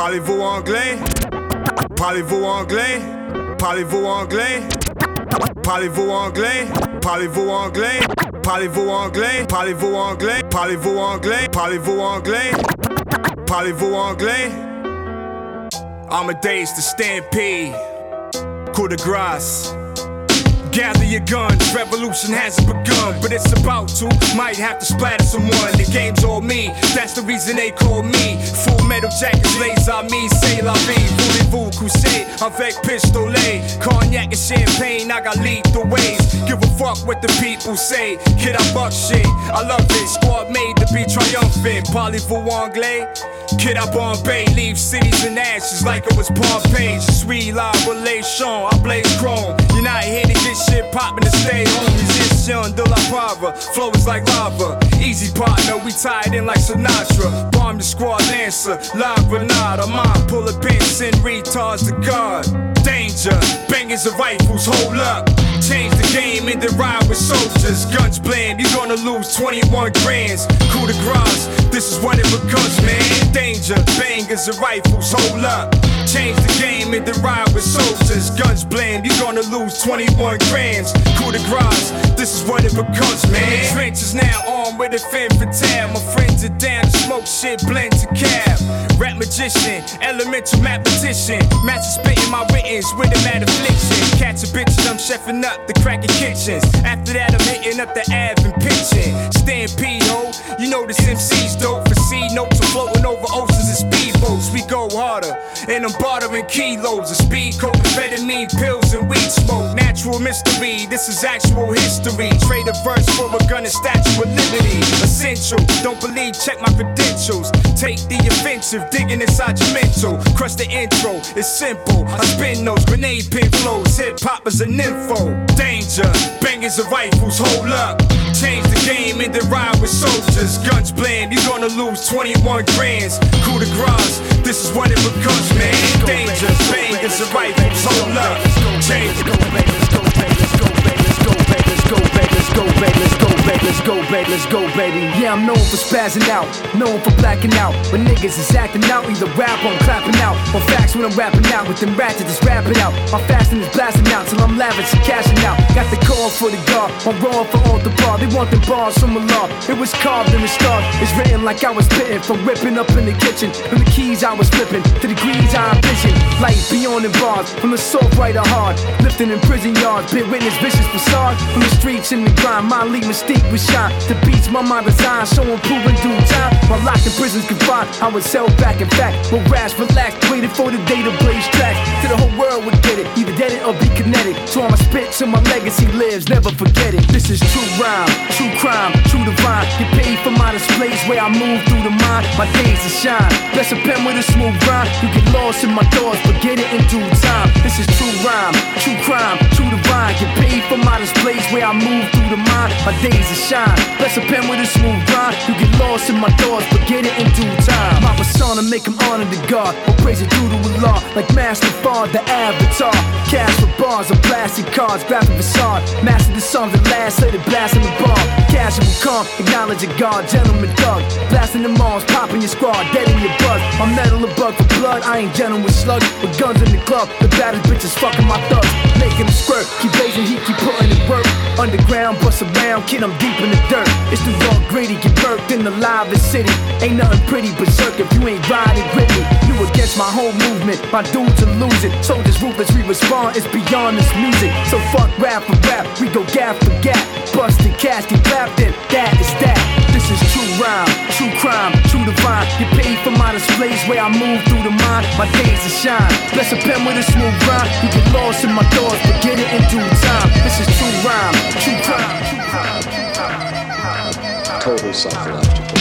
Parlez-vous anglais? Parlez-vous anglais? Parlez-vous anglais? Parlez-vous anglais? Parlez-vous anglais? Parlez-vous anglais? Parlez-vous anglais? Parlez-vous anglais? Parlez-vous anglais? Parlez-vous anglais? Amadeus the stampede. Coup de grâce. Gather your guns, revolution hasn't begun, but it's about to. Might have to splatter someone. The game's all me, that's the reason they call me. Full metal jackets, laser me, say la vie. Voulez-vous crusade avec pistolet? Cognac and champagne, I got lethal ways. Give a fuck what the people say. Kid, I buck shit. I love it, squad made to be triumphant. Parlez-vous anglais? Kid, I Bombay, leave cities in ashes like it was Pompeii. Sweet la relation, I blaze chrome. You're not here to get shit poppin' to stay home. Musician de la Pava, flow is like lava. Easy partner, we tied in like Sinatra. Bomb the squad lancer, La Granada. Mine pull a pin, send retards to God. Danger, bangers and rifles, hold up. Change the game and then ride with soldiers. Guns blend, you're gonna lose 21 grands. Coup de grace, this is what it becomes, man. Danger, bangers and rifles, hold up. Change the game and then ride with soldiers. Guns blend, you're gonna lose 21 grams. Coup de grace, this is what it becomes, man. Trenches now armed with a fin tab. My friends are down to smoke shit, blend to cab. Rap magician, elemental mathematician. Master spitting my writtens with a mad affliction. Catch a bitches, I'm chefing up the cracking kitchens. After that, I'm hitting up the Ave and pitching. Stampede, ho, you know this MC's dope. For C notes, I'm floating over oceans and speedboats. We go harder, and I'm bartering kilos of speed, coke, amphetamine, pills, and weed smoke. Natural mystery, this is actual history. Trade a verse for a gun and statue of liberty. Essential, don't believe, check my credentials. Take the offensive, digging inside your mental. Crush the intro, it's simple. I spin those grenade pin flows, hip hop is an info. Danger, bangers and rifles, hold up. Change the game and then ride with soldiers. Guns blend, you're gonna lose 21 grands. Coup de grace, this is what it becomes, man. Danger, bangers and rifles, hold up. Change the Let's go let's go back, let's go back, let's go back, let's go back, let's go baby. Yeah, I'm known for spazzing out, known for blacking out. When niggas is acting out, either rap or I'm clapping out. Or facts when I'm rapping out, with them ratchets just rapping out. My fasting is blasting out till I'm lavish and cashing out. Got the call for the guard, I'm raw for all the bar. They want the bars from a law. It was carved the star. It's written like I was spitting from whipping up in the kitchen. From the keys I was flipping to the degrees I envision. Light beyond the bars, from the soft right or hard. Lifting in prison yards, been witness vicious facade. From the streets in the grind, my lead mystique was shine. The beats my mind designed, showing proven due time. Locked in prisons confined, I was held back. In fact, well, rash, relaxed, waited for the day to blaze tracks. To the whole world would get it, either dead it or be kinetic. So I'ma spit till my legacy lives, never forget it. This is true rhyme, true crime, true divine. Get paid for my displays where I move through the mind. My days to shine. Bless a pen with a smooth rhyme. You get lost in my thoughts, but get it in due time. This is true rhyme, true crime, true divine. Get paid for my displays where I move through the mind. My days to shine. Bless a pen with a smooth rhyme. You get lost in my thoughts, but get it in due time. My persona make him honor the God. Or praise it due to Allah. Like Master Fard, the avatar. Cash for bars of plastic cards, graphic facade. Master the songs that last, let it blast in the bar. Casual calm, acknowledge a God, gentleman thug. Blasting the malls, popping your squad, dead in your buzz. My metal a bug for blood, I ain't gentle with slugs. With guns in the club, the baddest bitches fucking my thugs. Making them squirt, keep blazing heat, keep putting it work. Underground, bust around, kid, I'm deep in the dirt. It's the raw gritty, get birthed in the livest city. Ain't nothing pretty berserk if you ain't riding with me. You against my whole movement, my dudes are losing. Soldiers ruthless, we respond, it's beyond this music. So fuck rap for rap, we go gap for gap. Busted cash, get clapped in, that is that. This is true rhyme, true crime, true divine. Get paid for my displays where I move through the mind. My days to shine. Bless a pen with a smooth rhyme. You get lost in my thoughts, but get it in due time. This is true rhyme, true crime. Total psychological.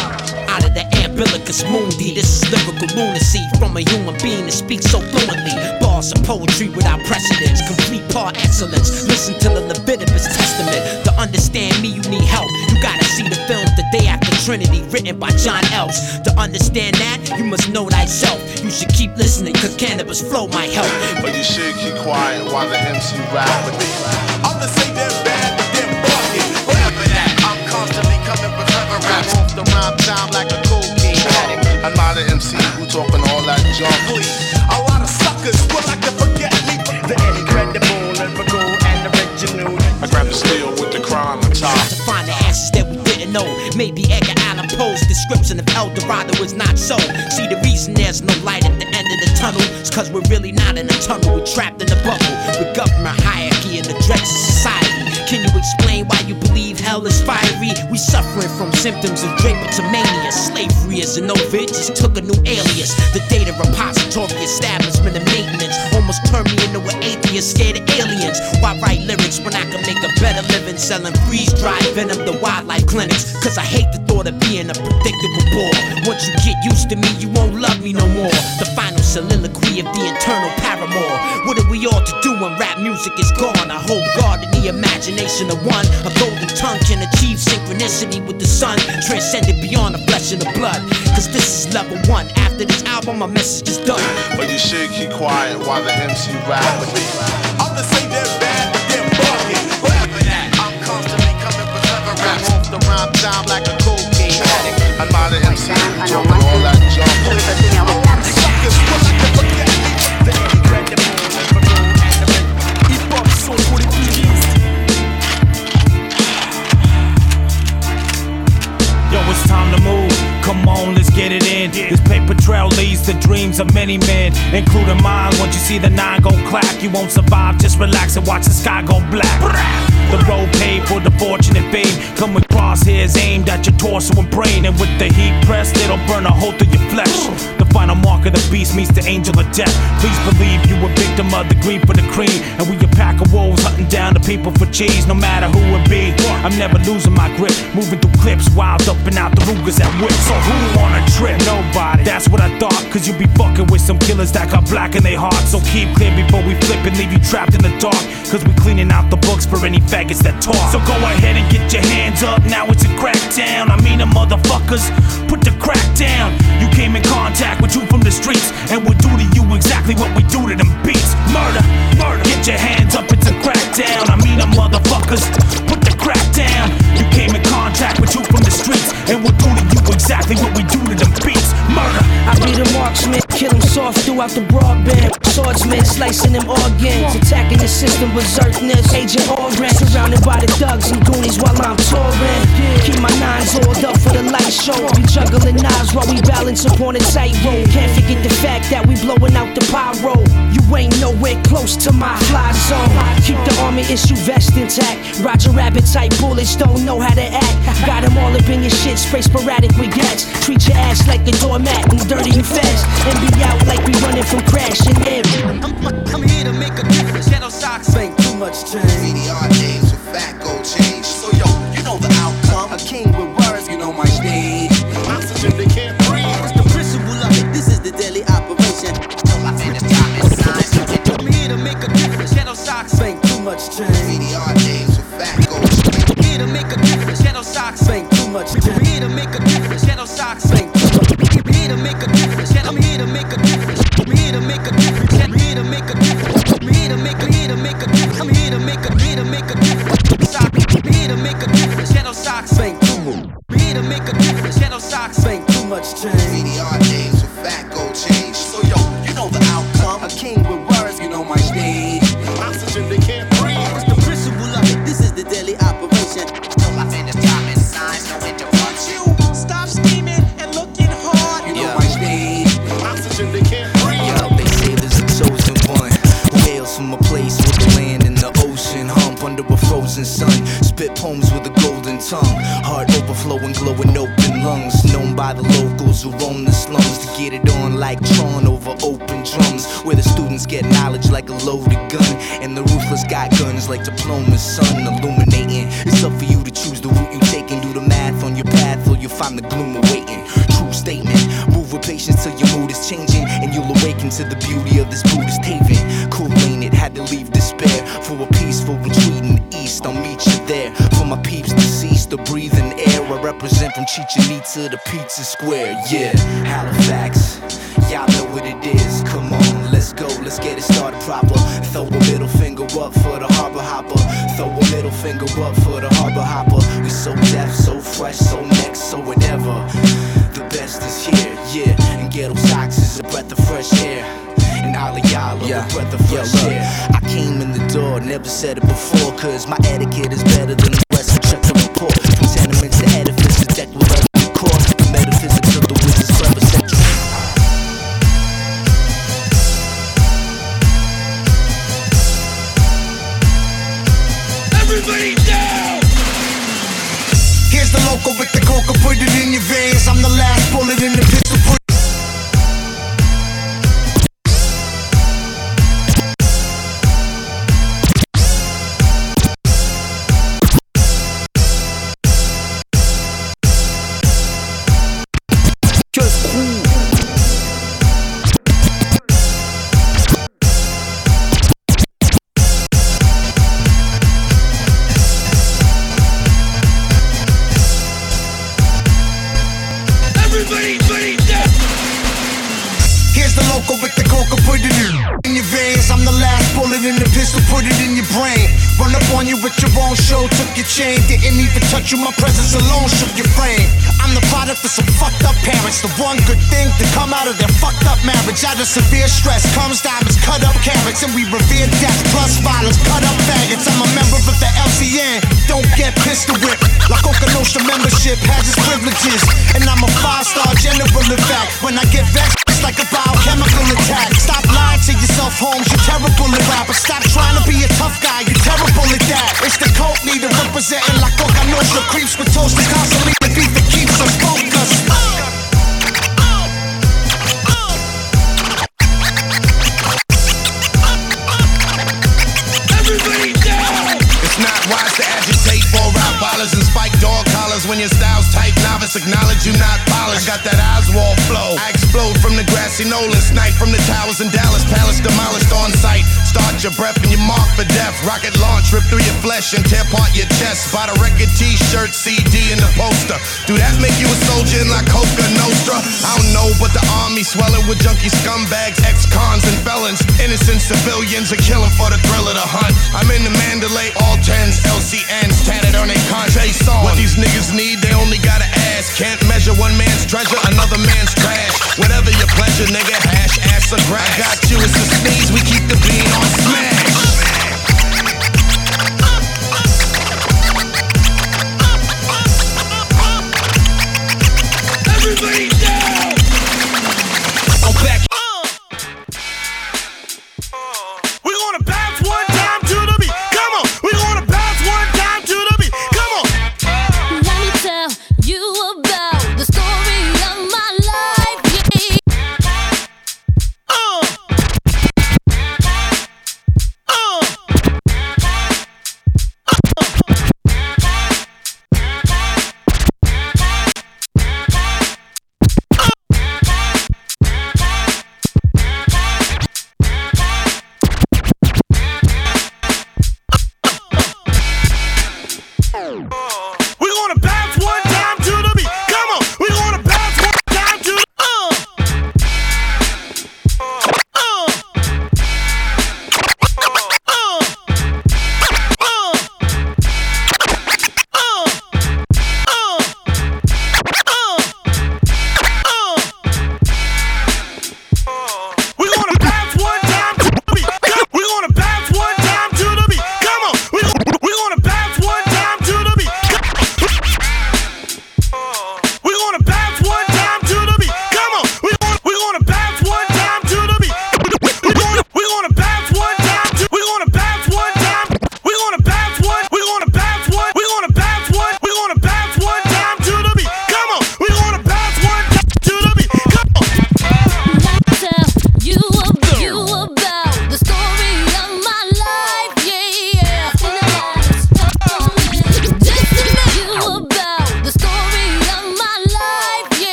Out of the umbilicus mundi, this is lyrical lunacy from a human being that speaks so fluently. Bars of poetry without precedence, complete par excellence. Listen to the Leviticus Testament. To understand me, you need help. You gotta see the film The Day After Trinity, written by Jon Else. To understand that, you must know thyself. You should keep listening, cause cannabis flow might help. But you should keep quiet while the MC rap with it. I'm the say they're bad, but they're bugging. Whatever that, I'm constantly coming with clever raps off the rhyme time like a cocaine addict. I'm not an MC who talking Maybe Edgar Allan Poe's description of El Dorado is not so. See, the reason there's no light at the end of the tunnel is cause we're really not in a tunnel, we're trapped in a bubble. With government hierarchy and the dregs of society. Can you explain why you believe hell is fiery? We suffering from symptoms of drapetomania. Slavery is an over, it just took a new alias. The data repository, establishment, and maintenance almost turned me into an atheist scared of aliens. Why write lyrics when I can make a better living selling freeze dried venom to wildlife clinics? Cause I hate the thought of being a predictable bore. Once you get used to me, you won't love me no more. The final soliloquy of the internal paramour. What are we all to do when rap music is gone? I hope God in the imagination of one, a golden tongue can achieve synchronicity with the sun, transcended beyond the flesh and the blood. Cause this is level one. After this album, my message is done. But you should keep quiet while the MC rap with me. I'm the say they're bad, but they're bugging. I'm constantly coming with clever raps off the rhyme time like a cocaine addict. I'm not an MC who talking all that junk. Suckers will On, let's get it in. This paper trail leads to dreams of many men, including mine. Once you see the nine go clack, you won't survive. Just relax and watch the sky go black. The road paved for the fortunate fame. Come with crosshairs aimed at your torso and brain, and with the heat pressed, it'll burn a hole through your flesh. Final mark of the beast meets the angel of death. Please believe you a victim of the greed for the cream, and we a pack of wolves hunting down the people for cheese. No matter who it be, I'm never losing my grip. Moving through clips, wild up and out the Rugers at whip. So who on a trip? Nobody. That's what I thought. Cause you be fucking with some killers that got black in their hearts. So keep clear before we flip and leave you trapped in the dark. Cause we cleaning out the books for any faggots that talk. So go ahead and get your hands up. Now it's a crackdown. I mean, the motherfuckers put the crack down. You came in contact with you from the streets, and we'll do to you exactly what we do to them beats. Murder, murder. Get your hands up. It's a crackdown. I mean, the motherfuckers put the crack down. You came in contact with you from the streets, and we'll soft throughout the broadband. Swordsman slicing them organs, attacking the system berserkness. Agent Orange, surrounded by the thugs and goonies while I'm touring. Keep my nines oiled up for the light show. We juggling knives while we balance upon a tightrope. Can't forget the fact that we blowing out the pyro. You ain't nowhere close to my fly zone. Keep the army issue vest intact. Roger Rabbit type bullets don't know how to act. Got 'em all up in your shit, spray sporadic with gats. Treat your ass like a doormat and dirty and fast. And be out like we running from crashing in. I'm I'm here to make a difference. Shadow socks ain't too much change. Overflowing, glowing open lungs. Known by the locals who roam the slums to get it on like Tron over open drums. Where the students get knowledge like a loaded gun. And the ruthless got guns like diplomas, sun illuminating. It's up for you to choose the route you take and do the math on your path, or you'll find the gloom awaiting. True statement. Move with patience till your mood is changing, and you'll awaken to the beauty of this Buddhist haven. Cool ain't it? Had to leave despair for a peaceful retreat in the east. I'll meet you there. For my peeps deceased, the breathing air. Represent from Chichen Itza to Pizza Square. Yeah, Halifax. Y'all know what it is. Come on, let's go. Let's get it started proper. Throw a middle finger up for the harbor hopper. Throw a middle finger up for the harbor hopper. We so deaf, so fresh, so next, so whatever. The best is here, yeah. And Ghettosocks is a breath of fresh air. And all of y'all are a breath of fresh air. I came in the door, never said it before, cause my etiquette is better than the rest. So check the report cross the metaphysics of the wizard's clever. Everybody down! Here's the local with the coca, put it in your veins. I'm the last bullet in the pistol, my presence alone shook your frame. I'm the product of some fucked up parents. The one good thing to come out of their fucked up marriage. Out of severe stress comes diamonds, cut up carrots, and we revere death plus violence, cut up faggots. I'm a member of the LCN, don't get pistol whipped. Like Coka Nostra membership has its privileges, and I'm a five star general in fact. When I get vexed, it's like a biochemical attack. Stop lying to yourself, Holmes. You're terrible at rap. Stop trying to be a tough guy. You're terrible at that. It's the coke leader representing La Coka Nostra. Creeps with toasters constantly. The beat that keeps us focused. It's not wise to agitate for rap ballers and spike dog collars when your style's tight. Novice acknowledge you not polished. I got that Oswald flow. I explode from the grassy knoll and snipe from the towers in Dallas. Palace demolished on sight. Start your breath and you mark for death. Rocket launch, rip through your flesh and tear apart your chest. Buy the record, t-shirt, CD, and the poster. Do that make you a soldier in La Coka Nostra? I don't know, but the army swelling with junkie scumbags, ex-cons and felons. Innocent civilians are killing for the thrill of the hunt. I'm in the Mandalay, all tens, LCNs, tatted on their song. What these niggas need, they only gotta ask. Can't measure one man's treasure, another man's trash. Whatever your pleasure, nigga, hash, ass, or grass. I got you, it's a sneeze, we keep the bean on smash.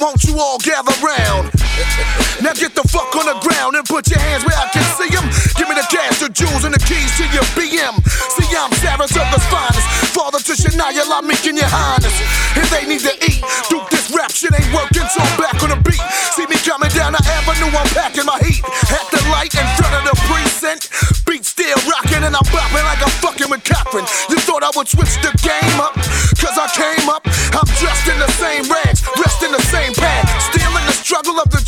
Won't you all gather round? Now get the fuck on the ground and put your hands where I can see them. Give me the cash, the jewels, and the keys to your BM. See, I'm Sarasoga's finest. Father to Shania, I'm making your highness. If they need to eat, Duke, this rap shit ain't working, so I'm back on the beat. See me coming down the avenue, I'm packing my heat. At the light in front of the precinct. Beat still rocking, and I'm bopping like I'm fucking with. You thought I would switch the game up?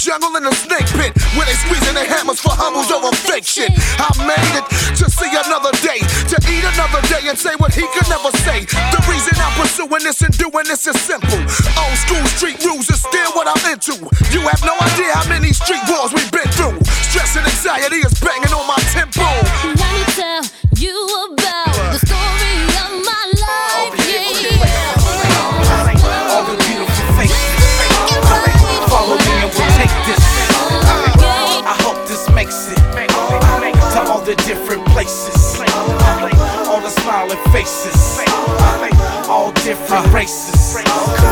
Jungle in the snake pit. Where they squeezing their hammers for humbles over shit. I made it to see another day, to eat another day and say what he could never say. The reason I'm pursuing this and doing this is simple. Old school street rules is still what I'm into. You have no idea how many street wars we've been through. Stress and anxiety is banging on my races.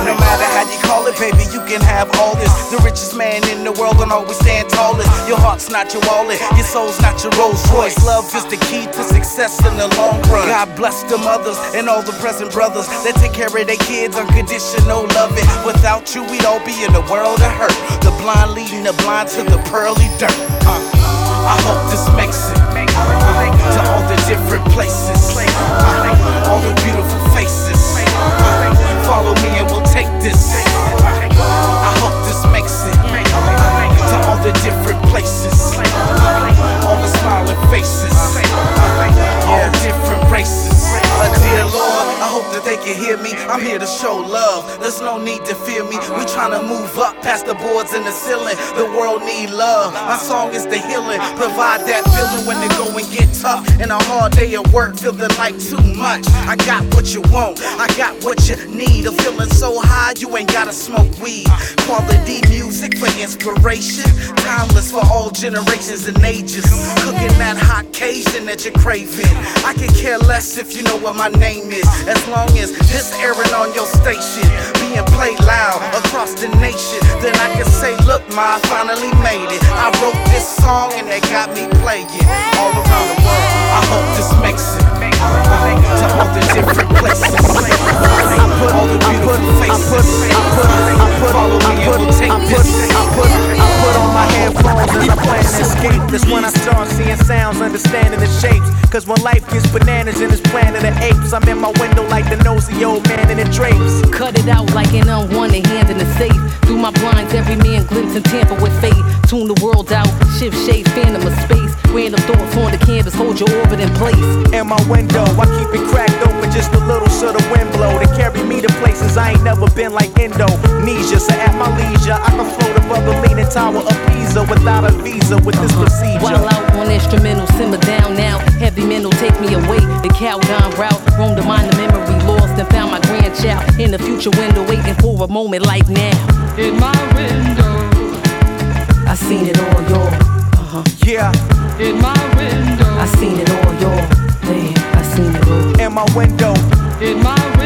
No matter how you call it, baby, you can have all this. The richest man in the world don't always stand tallest. Your heart's not your wallet, your soul's not your Rolls Royce. Love is the key to success in the long run. God bless the mothers and all the present brothers that take care of their kids unconditional loving. Without you, we'd all be in a world of hurt. The blind leading the blind to the pearly dirt. Uh, I hope this makes it to all the different places, all the beautiful faces. Follow me and we'll take this. I hope this makes it to all the different places, smiling faces, all different races. Dear Lord, I hope that they can hear me. I'm here to show love. There's no need to fear me. We tryna move up past the boards and the ceiling. The world need love. My song is the healing. Provide that feeling when the going get tough. And a hard day of work feeling like too much. I got what you want. I got what you need. I'm feeling high you ain't gotta smoke weed. Quality music for inspiration. Timeless for all generations and ages. Cooking that hot Cajun that you're craving. I can care less if you know what my name is. As long as this airing on your station, being played loud across the nation, then I can say, look, ma, I finally made it. I wrote this song and they got me playing all around the world. I hope this makes it to all the different places. I put all the beautiful faces. Follow me and we'll. I put, I put on my headphones and I plan to escape. That's when I start seeing sounds, understanding the shapes. Cause when life gets bananas in this planet of apes, I'm in my window like the nosy old man in the drapes. Cut it out like an unwanted hand in the safe. Through my blinds, every man glimpse and tamper with fate. Tune the world out, shift shape, phantom of space. Random thoughts on the canvas, hold your orbit in place. In my window, I keep it cracked open just a little so the wind blow. To carry me to places I ain't never been like Indonesia. So at my leisure, I can float above the leaning tower of Pisa without a visa with this procedure. While out on instrumental, simmer down now. Heavy mental, take me away. The Calgon route, roam to mind the memory lost and found my grandchild in the future window, waiting for a moment like now. In my window, I seen it all, y'all. Uh-huh. Yeah. In my window, I seen it all, y'all. Yeah, I seen it all. In my window. In my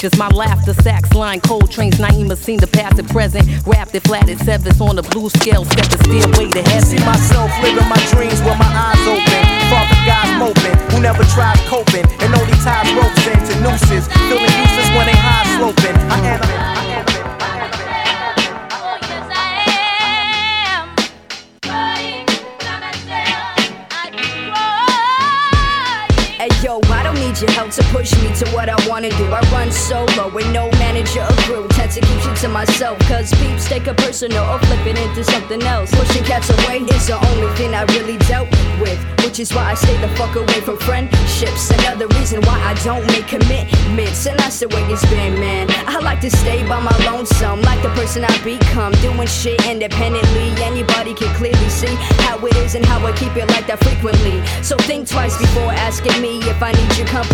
features, my laughter, sax line, Coltrane's, Naima seen the past and present, wrapped it flat at sevens on the blue scale, step the stairway to heaven. See myself living my dreams with my eyes open. Father God's moping, who never tried coping, and only ties ropes into nooses. Feeling useless when they high sloping. I am. Your help to push me to what I wanna do. I run solo with no manager or crew. Tend to keep shit to myself, cause peeps take a personal or flip it into something else. Pushing cats away is the only thing I really dealt with. Which is why I stay the fuck away from friendships. Another reason why I don't make commitments. And that's the way it's been, man. I like to stay by my lonesome, like the person I become. Doing shit independently. Anybody can clearly see how it is and how I keep it like that frequently. So think twice before asking me if I need your company.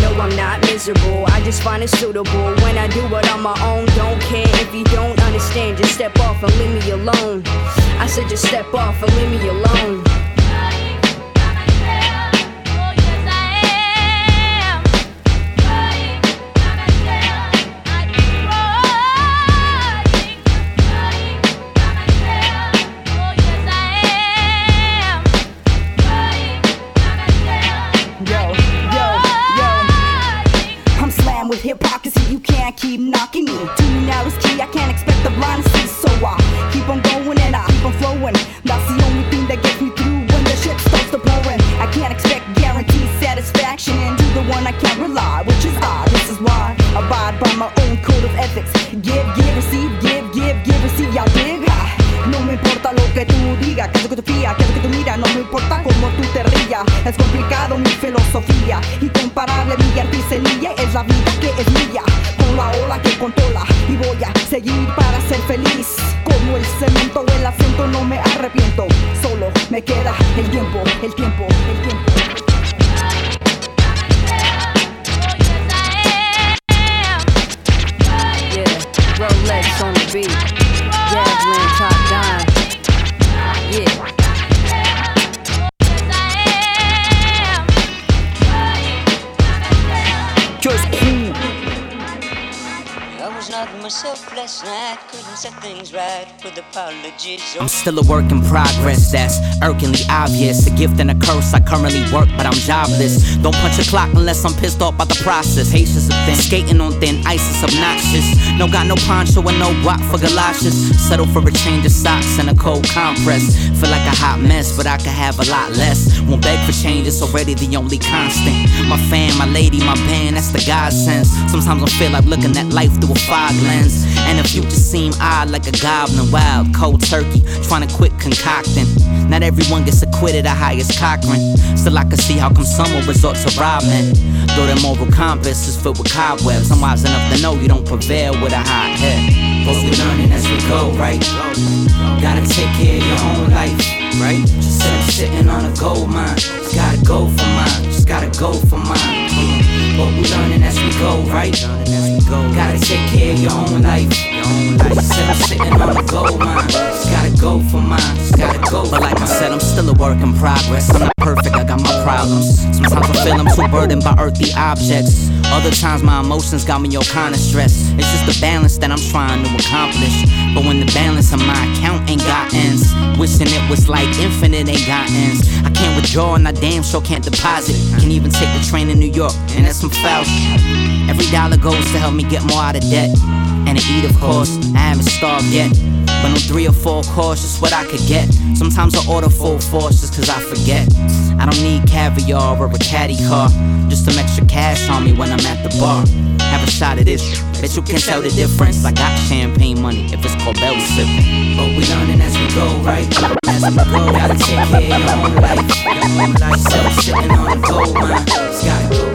No, I'm not miserable. I just find it suitable when I do it on my own. Don't care if you don't understand. Just step off and leave me alone. I said just step off and leave me alone. me. Too narrow is key, I can't expect the blind to see. So I keep on going and I keep on flowing. That's the only thing that gets me through when the shit starts to blowing. I can't expect guaranteed satisfaction into do the one I can't rely, which is odd. This is why I abide by my own code of ethics. Give, give, receive, give, give, give, receive. Y'all dig? No me importa lo que tú digas, que es lo que tú fías, que es lo que tú miras, no me importa cómo tú te rías. Es complicado mi filosofía, incomparable mi artesanía, es la vida que es mía, con la ola que controla. Y voy a seguir para ser feliz, como el cemento, el acento, no me arrepiento. Solo me queda el tiempo, el tiempo, el tiempo. Rolex on the beat. I'm still a work in progress, that's irkingly obvious. A gift and a curse, I currently work, but I'm jobless. Don't punch a clock unless I'm pissed off by the process. Patience of thin, skating on thin ice is obnoxious. No got no poncho and no guap for galoshes. Settle for a change of socks and a cold compress. Feel like a hot mess, but I could have a lot less. Won't beg for change, it's already the only constant. My fan, my lady, my band, that's the God sense. Sometimes I feel like looking at life through a fog lens. And the future seem odd like a goblin, wild, cold turkey, trying to quit concocting. Not everyone gets acquitted, the highest Cochran. Still, I can see how come some will resort to robbing. Though their moral compass is filled with cobwebs, I'm wise enough to know you don't prevail with a hot head. But we're learning as we go, right? Gotta take care of your own life, right? Just sitting on a gold mine. Just gotta go for mine, just gotta go for mine. But we learning as we go, right? Gotta take care of your own life. Said I'm sitting on a gold mine. Just gotta go for mine, just gotta go. But like I said, I'm still a work in progress. I'm not perfect, I got my problems. Sometimes I feel I'm too burdened by earthly objects. Other times my emotions got me all kind of stressed. It's just the balance that I'm trying to accomplish. But when the balance on my account ain't got ends, wishing it was like infinite ain't got ends. I can't withdraw and I damn sure can't deposit. Can't even take the train to New York, and that's some. Every dollar goes to help me get more out of debt. And to eat, of course, I haven't starved yet. But on three or four course, just what I could get. Sometimes I order full force just cause I forget. I don't need caviar or a caddy car. Just some extra cash on me when I'm at the bar. Have a shot of this. Bet you can tell the difference. I got champagne money if it's Corbel sipping. But we learning as we go, right? As we go, gotta take care of your own life. Your own life, so sitting on a gold mine. Just gotta go.